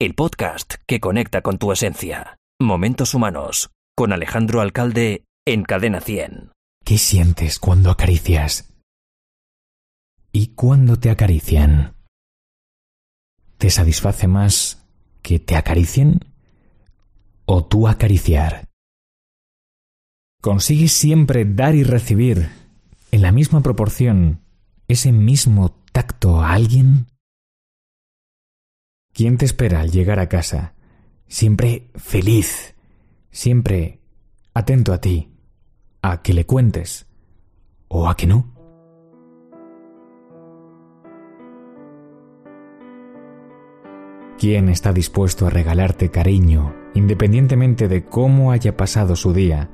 el podcast que conecta con tu esencia. Momentos Humanos, con Alejandro Alcalde en Cadena 100. ¿Qué sientes cuando acaricias? ¿Y cuando te acarician? ¿Te satisface más que te acaricien o tú acariciar? ¿Consigues siempre dar y recibir en la misma proporción ese mismo tacto a alguien? ¿Quién te espera al llegar a casa? Siempre feliz, siempre atento a ti, a que le cuentes o a que no. ¿Quién está dispuesto a regalarte cariño independientemente de cómo haya pasado su día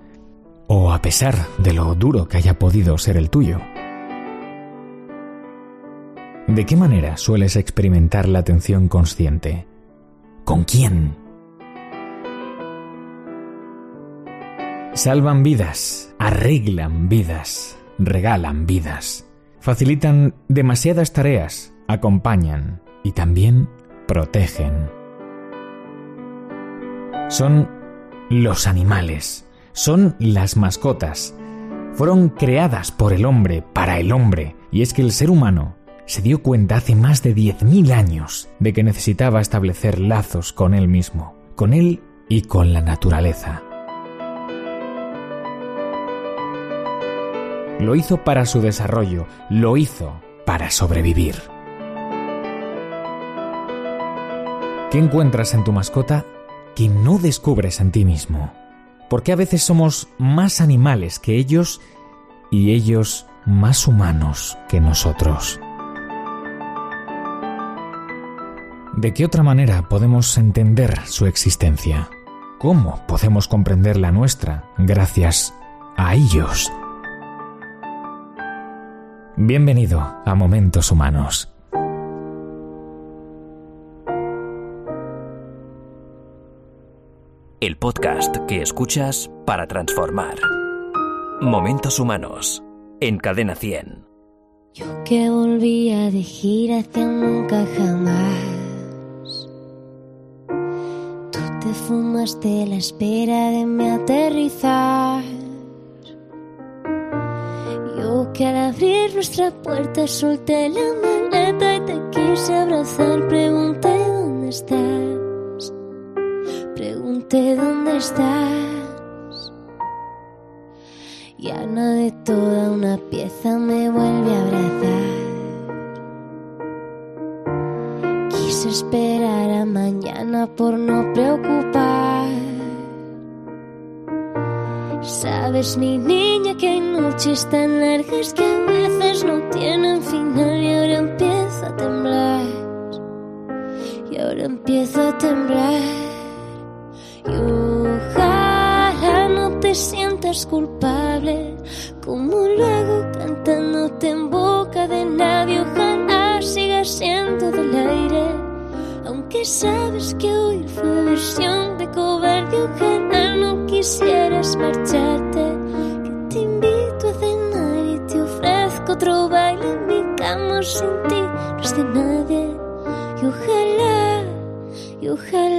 o a pesar de lo duro que haya podido ser el tuyo? ¿De qué manera sueles experimentar la atención consciente? ¿Con quién? Salvan vidas, arreglan vidas, regalan vidas, facilitan demasiadas tareas, acompañan y también protegen. Son los animales, son las mascotas. Fueron creadas por el hombre, para el hombre, y es que el ser humano se dio cuenta hace más de 10.000 años de que necesitaba establecer lazos con él mismo, con él y con la naturaleza. Lo hizo para su desarrollo, lo hizo para sobrevivir. ¿Qué encuentras en tu mascota que no descubres en ti mismo? Porque a veces somos más animales que ellos y ellos más humanos que nosotros. ¿De qué otra manera podemos entender su existencia? ¿Cómo podemos comprender la nuestra gracias a ellos? Bienvenido a Momentos Humanos. El podcast que escuchas para transformar. Momentos Humanos, en Cadena 100. Yo que volvía de gira hacia nunca jamás fumaste la espera de mi aterrizar. Yo que al abrir nuestra puerta solté la maleta y te quise abrazar, pregunté dónde estás. Pregunté dónde estás. Y Ana de toda una pieza me vuelve a abrazar. Esperar a mañana por no preocupar. Sabes, mi niña, que hay noches tan largas que a veces no tienen final y ahora empiezo a temblar. Y ahora empiezo a temblar. Y ojalá no te sientas culpable, como lo hago cantándote en boca de nadie. Ojalá sigas siendo del aire aunque sabes que hoy fue versión de cobarde, ojalá no quisieras marcharte. Que te invito a cenar y te ofrezco otro baile en mi cama sin ti, no es de nadie. Y ojalá, y ojalá.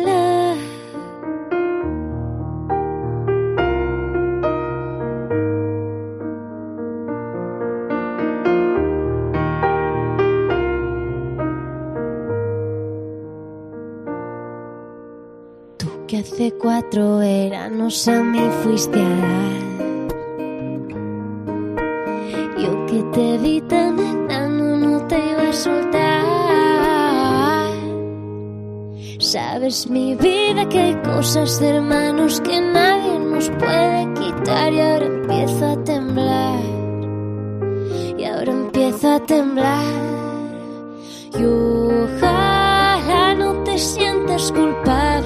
Veranos a mí fuiste a dar. Yo que te vi tan enano no te iba a soltar. Sabes mi vida que hay cosas de hermanos que nadie nos puede quitar y ahora empiezo a temblar. Y ahora empiezo a temblar. Y ojalá no te sientas culpable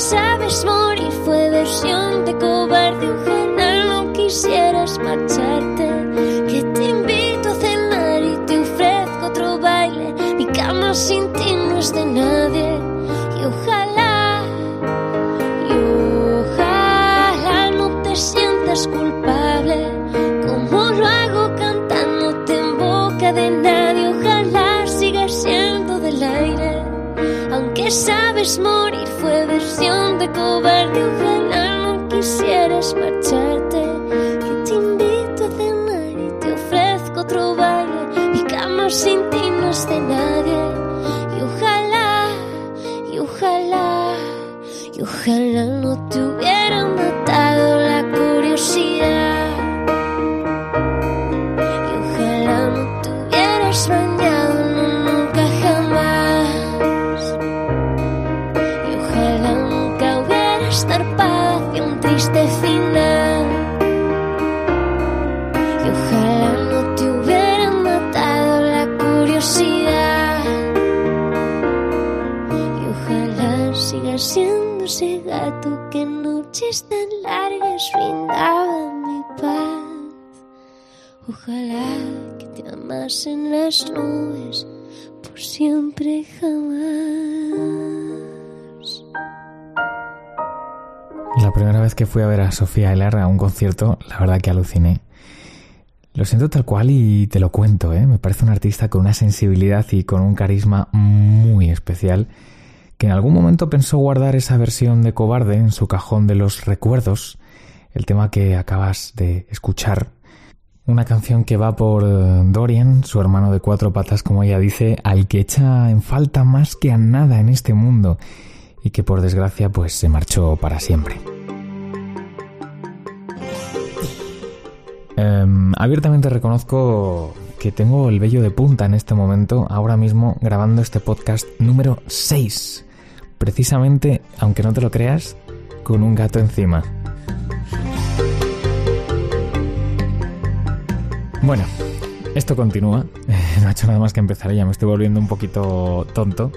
sabes morir fue versión de cobarde original. No quisieras marcharte, que te invito a cenar y te ofrezco otro baile. Mi cama sin ti no es de nadie y ojalá, y ojalá no te sientas culpable como lo hago cantándote en boca de nadie. Ojalá sigas siendo del aire, aunque sabes morir marcharte. Que te invito a cenar y te ofrezco otro baile. Mi cama sin ti no es de nadie. Y ojalá, y ojalá, y ojalá no te hubiera matado la curiosidad. La primera vez que fui a ver a Sofía Elar a un concierto, la verdad que aluciné. Lo siento tal cual y te lo cuento, ¿eh? Me parece un artista con una sensibilidad y con un carisma muy especial que en algún momento pensó guardar esa versión de cobarde en su cajón de los recuerdos, el tema que acabas de escuchar. Una canción que va por eh, Dorian, su hermano de cuatro patas, como ella dice, al que echa en falta más que a nada en este mundo y que por desgracia pues se marchó para siempre. Em, abiertamente reconozco que tengo el vello de punta en este momento, ahora mismo grabando este podcast número 6. Precisamente, aunque no te lo creas, con un gato encima. Bueno, esto continúa. No ha hecho nada más que empezar, ya me estoy volviendo un poquito tonto.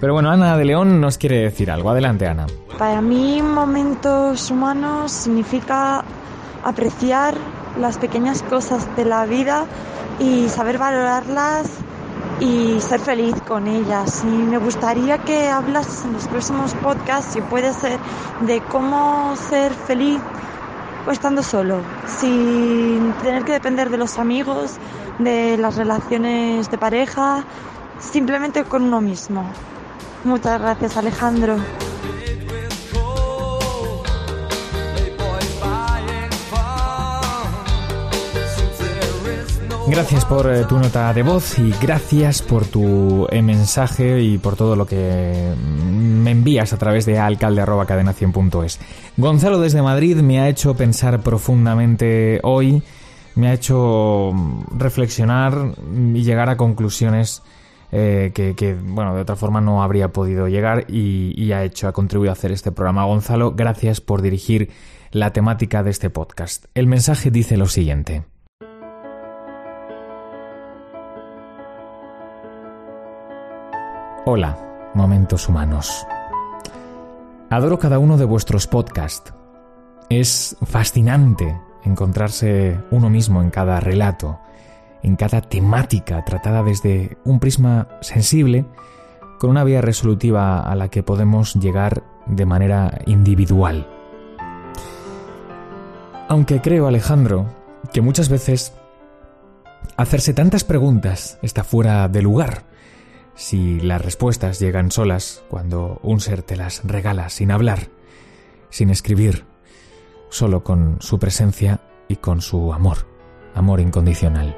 Pero bueno, Ana de León nos quiere decir algo. Adelante, Ana. Para mí, momentos humanos significa apreciar las pequeñas cosas de la vida y saber valorarlas y ser feliz con ellas. Y me gustaría que hablas en los próximos podcasts, si puede ser, de cómo ser feliz estando solo, sin tener que depender de los amigos, de las relaciones de pareja, simplemente con uno mismo. Muchas gracias, Alejandro. Gracias por eh, tu nota de voz y gracias por tu eh, mensaje y por todo lo que mm, me envías a través de alcalde.cadenación.es. Gonzalo desde Madrid me ha hecho pensar profundamente hoy, me ha hecho mm, reflexionar y llegar a conclusiones eh, que, bueno, de otra forma no habría podido llegar y, y ha hecho, ha contribuido a hacer este programa. Gonzalo, gracias por dirigir la temática de este podcast. El mensaje dice lo siguiente. Hola, momentos humanos. Adoro cada uno de vuestros podcasts. Es fascinante encontrarse uno mismo en cada relato, en cada temática tratada desde un prisma sensible, con una vía resolutiva a la que podemos llegar de manera individual. Aunque creo, Alejandro, que muchas veces hacerse tantas preguntas está fuera de lugar si las respuestas llegan solas cuando un ser te las regala sin hablar, sin escribir, solo con su presencia y con su amor, amor incondicional.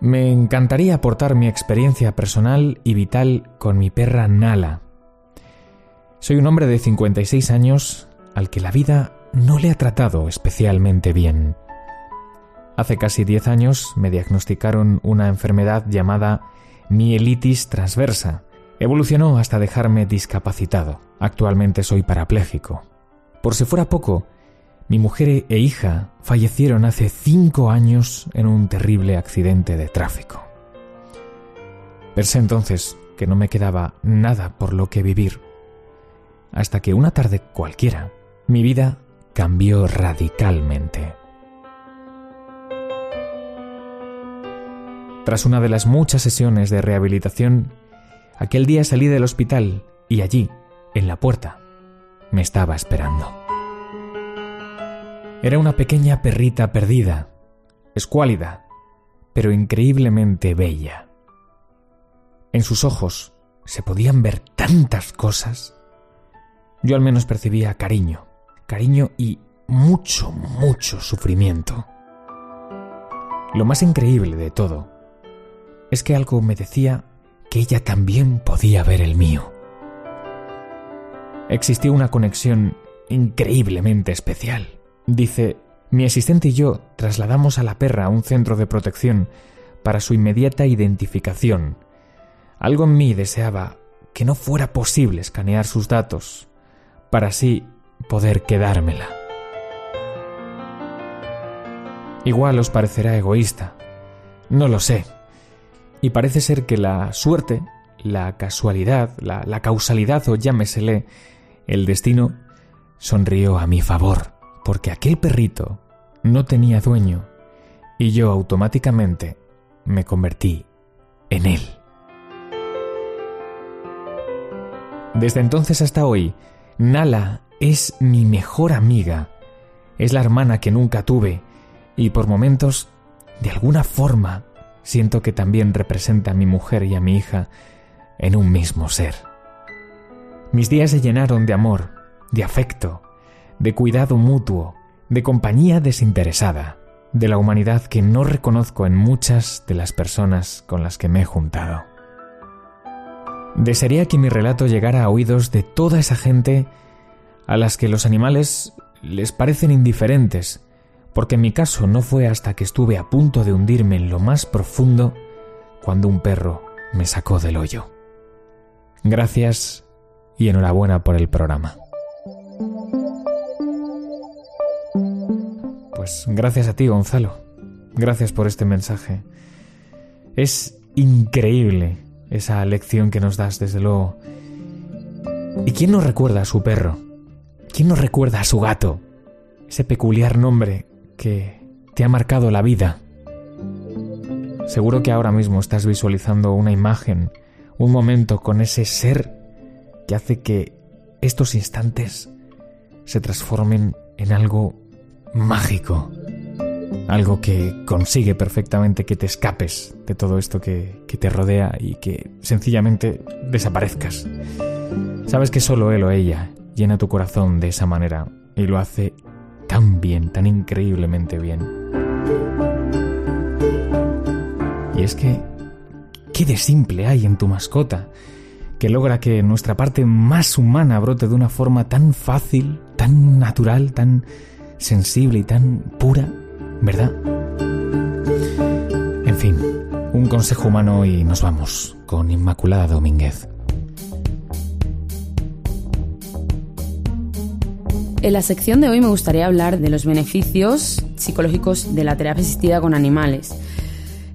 Me encantaría aportar mi experiencia personal y vital con mi perra Nala. Soy un hombre de 56 años al que la vida no le ha tratado especialmente bien. Hace casi 10 años me diagnosticaron una enfermedad llamada mielitis transversa. Evolucionó hasta dejarme discapacitado. Actualmente soy parapléjico. Por si fuera poco, mi mujer e hija fallecieron hace cinco años en un terrible accidente de tráfico. Pensé entonces que no me quedaba nada por lo que vivir, hasta que una tarde cualquiera mi vida cambió radicalmente. Tras una de las muchas sesiones de rehabilitación, aquel día salí del hospital y allí, en la puerta, me estaba esperando. Era una pequeña perrita perdida, escuálida, pero increíblemente bella. En sus ojos se podían ver tantas cosas. Yo al menos percibía cariño, cariño y mucho, mucho sufrimiento. Lo más increíble de todo es que algo me decía que ella también podía ver el mío. Existió una conexión increíblemente especial. Dice, mi asistente y yo trasladamos a la perra a un centro de protección para su inmediata identificación. Algo en mí deseaba que no fuera posible escanear sus datos para así poder quedármela. Igual os parecerá egoísta, no lo sé. Y parece ser que la suerte, la casualidad, la, causalidad o llámesele, el destino, sonrió a mi favor, porque aquel perrito no tenía dueño y yo automáticamente me convertí en él. Desde entonces hasta hoy, Nala es mi mejor amiga, es la hermana que nunca tuve y por momentos, de alguna forma, siento que también representa a mi mujer y a mi hija en un mismo ser. Mis días se llenaron de amor, de afecto, de cuidado mutuo, de compañía desinteresada, de la humanidad que no reconozco en muchas de las personas con las que me he juntado. Desearía que mi relato llegara a oídos de toda esa gente a las que los animales les parecen indiferentes, porque en mi caso no fue hasta que estuve a punto de hundirme en lo más profundo cuando un perro me sacó del hoyo. Gracias y enhorabuena por el programa. Pues gracias a ti, Gonzalo. Gracias por este mensaje. Es increíble esa lección que nos das, desde luego. ¿Y quién nos recuerda a su perro? ¿Quién nos recuerda a su gato? Ese peculiar nombre que te ha marcado la vida. Seguro que ahora mismo estás visualizando una imagen, un momento con ese ser que hace que estos instantes se transformen en algo mágico. Algo que consigue perfectamente que te escapes de todo esto que, que, te rodea y que sencillamente desaparezcas. Sabes que solo él o ella llena tu corazón de esa manera y lo hace tan bien, tan increíblemente bien. Y es que, ¿qué de simple hay en tu mascota? que logra que nuestra parte más humana brote de una forma tan fácil, tan natural, tan sensible y tan pura, ¿verdad? En fin, un consejo humano y nos vamos con Inmaculada Domínguez. En la sección de hoy me gustaría hablar de los beneficios psicológicos de la terapia asistida con animales.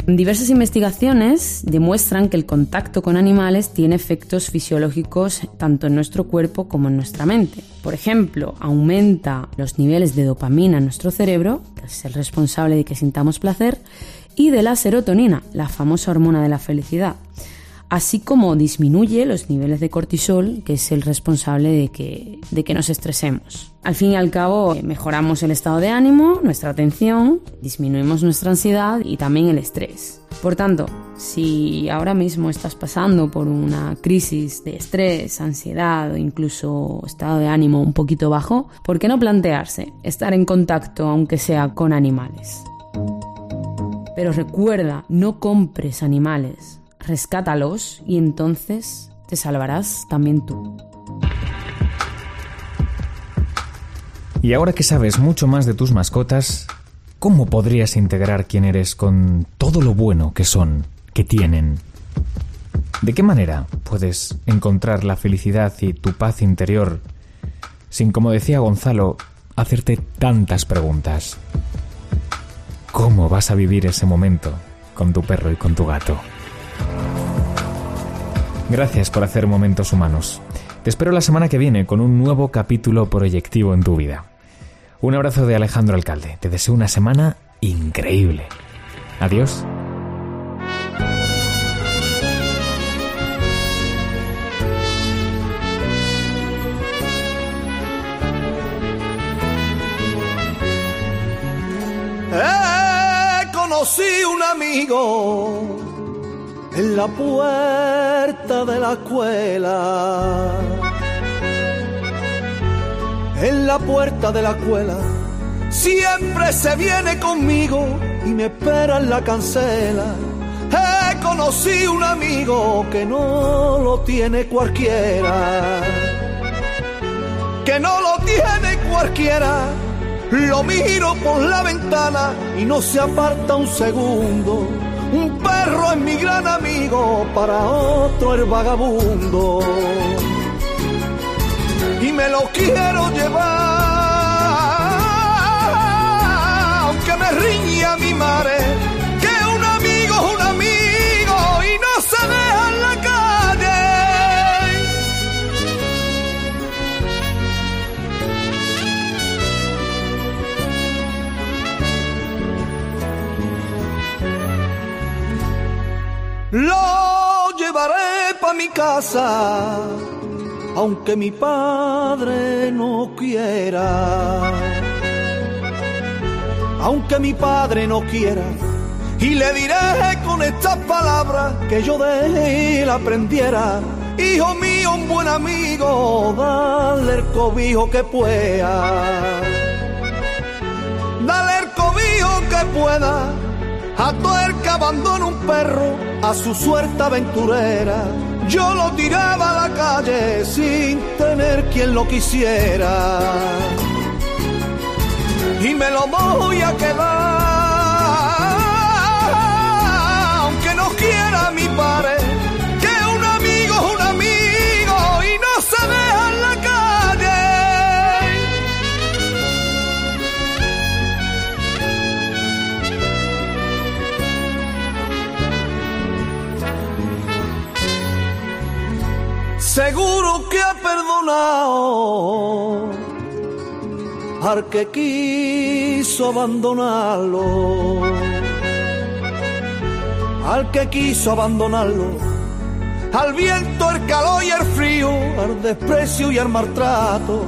Diversas investigaciones demuestran que el contacto con animales tiene efectos fisiológicos tanto en nuestro cuerpo como en nuestra mente. Por ejemplo, aumenta los niveles de dopamina en nuestro cerebro, que es el responsable de que sintamos placer, y de la serotonina, la famosa hormona de la felicidad así como disminuye los niveles de cortisol, que es el responsable de que, de que nos estresemos. Al fin y al cabo, mejoramos el estado de ánimo, nuestra atención, disminuimos nuestra ansiedad y también el estrés. Por tanto, si ahora mismo estás pasando por una crisis de estrés, ansiedad o incluso estado de ánimo un poquito bajo, ¿por qué no plantearse estar en contacto aunque sea con animales? Pero recuerda, no compres animales rescátalos y entonces te salvarás también tú. Y ahora que sabes mucho más de tus mascotas, ¿cómo podrías integrar quién eres con todo lo bueno que son, que tienen? ¿De qué manera puedes encontrar la felicidad y tu paz interior sin, como decía Gonzalo, hacerte tantas preguntas? ¿Cómo vas a vivir ese momento con tu perro y con tu gato? Gracias por hacer momentos humanos. Te espero la semana que viene con un nuevo capítulo proyectivo en tu vida. Un abrazo de Alejandro Alcalde. Te deseo una semana increíble. Adiós. conocí un amigo en la puerta de la escuela. En la puerta de la escuela siempre se viene conmigo y me espera en la cancela. He conocido un amigo que no lo tiene cualquiera. Que no lo tiene cualquiera. Lo miro por la ventana y no se aparta un segundo. Un perro es mi gran amigo, para otro el vagabundo. Y me lo quiero llevar, aunque me riña mi madre, Lo llevaré pa' mi casa, aunque mi padre no quiera. Aunque mi padre no quiera, y le diré con estas palabras que yo de él aprendiera. Hijo mío, un buen amigo, dale el cobijo que pueda. Dale el cobijo que pueda abandona un perro a su suerte aventurera. Yo lo tiraba a la calle sin tener quien lo quisiera. Y me lo voy a quedar, al que quiso abandonarlo. Al que quiso abandonarlo. Al viento, el calor y el frío, al desprecio y al maltrato.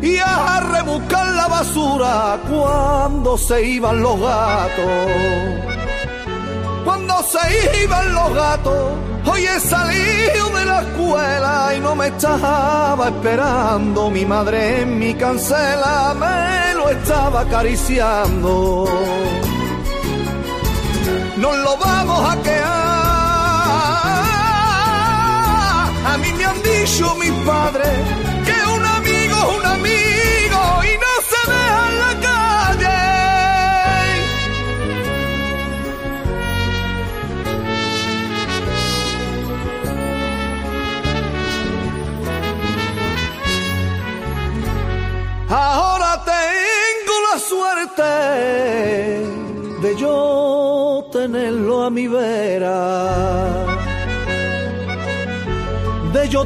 Y a rebuscar la basura cuando se iban los gatos se iban los gatos. Hoy he salido de la escuela y no me estaba esperando. Mi madre en mi cancela me lo estaba acariciando. Nos lo vamos a quedar. A mí me han dicho mis padres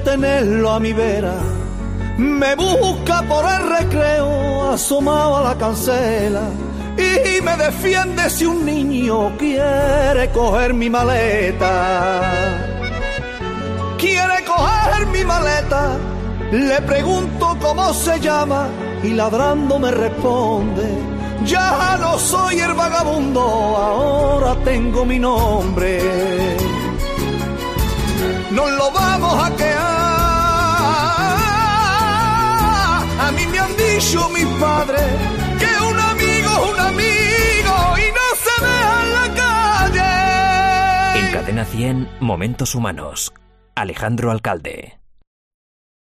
tenerlo a mi vera. Me busca por el recreo asomado a la cancela. Y me defiende si un niño quiere coger mi maleta quiere coger mi maleta. Le pregunto cómo se llama y ladrando me responde. Ya no soy el vagabundo, ahora tengo mi nombre. Nos lo vamos a quedar. Dicho en. En Cadena 100, Momentos Humanos. Alejandro Alcalde.